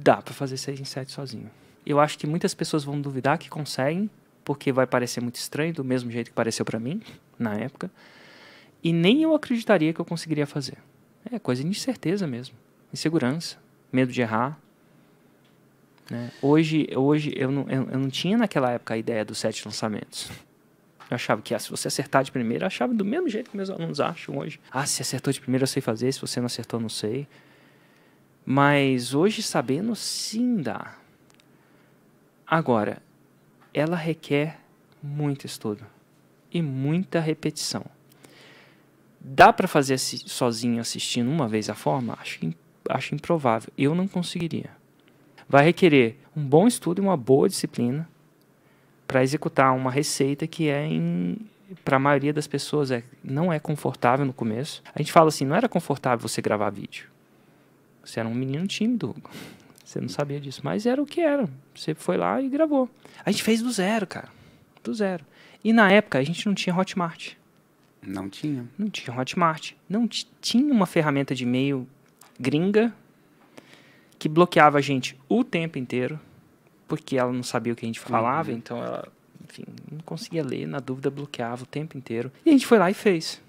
Dá para fazer 6 em 7 sozinho. Eu acho que muitas pessoas vão duvidar que conseguem, porque vai parecer muito estranho, do mesmo jeito que pareceu para mim na época. E nem eu acreditaria que eu conseguiria fazer. É coisa de incerteza mesmo, insegurança, medo de errar. Né? Hoje, hoje eu, não, eu, eu não tinha naquela época a ideia dos sete lançamentos. Eu achava que ah, se você acertar de primeira, eu achava do mesmo jeito que meus alunos acham hoje. Ah, se acertou de primeira eu sei fazer, se você não acertou, não sei. Mas hoje, sabendo, sim dá. Agora, ela requer muito estudo e muita repetição. Dá para fazer sozinho assistindo uma vez a forma? Acho, acho improvável. Eu não conseguiria. Vai requerer um bom estudo e uma boa disciplina para executar uma receita que é para a maioria das pessoas é, não é confortável no começo. A gente fala assim, não era confortável você gravar vídeo. Você era um menino tímido. Você não sabia disso, mas era o que era. Você foi lá e gravou. A gente fez do zero, cara. Do zero. E na época a gente não tinha Hotmart. Não tinha. Não tinha Hotmart. Não tinha uma ferramenta de e-mail gringa que bloqueava a gente o tempo inteiro, porque ela não sabia o que a gente falava, uhum. então ela, enfim, não conseguia ler, na dúvida bloqueava o tempo inteiro. E a gente foi lá e fez.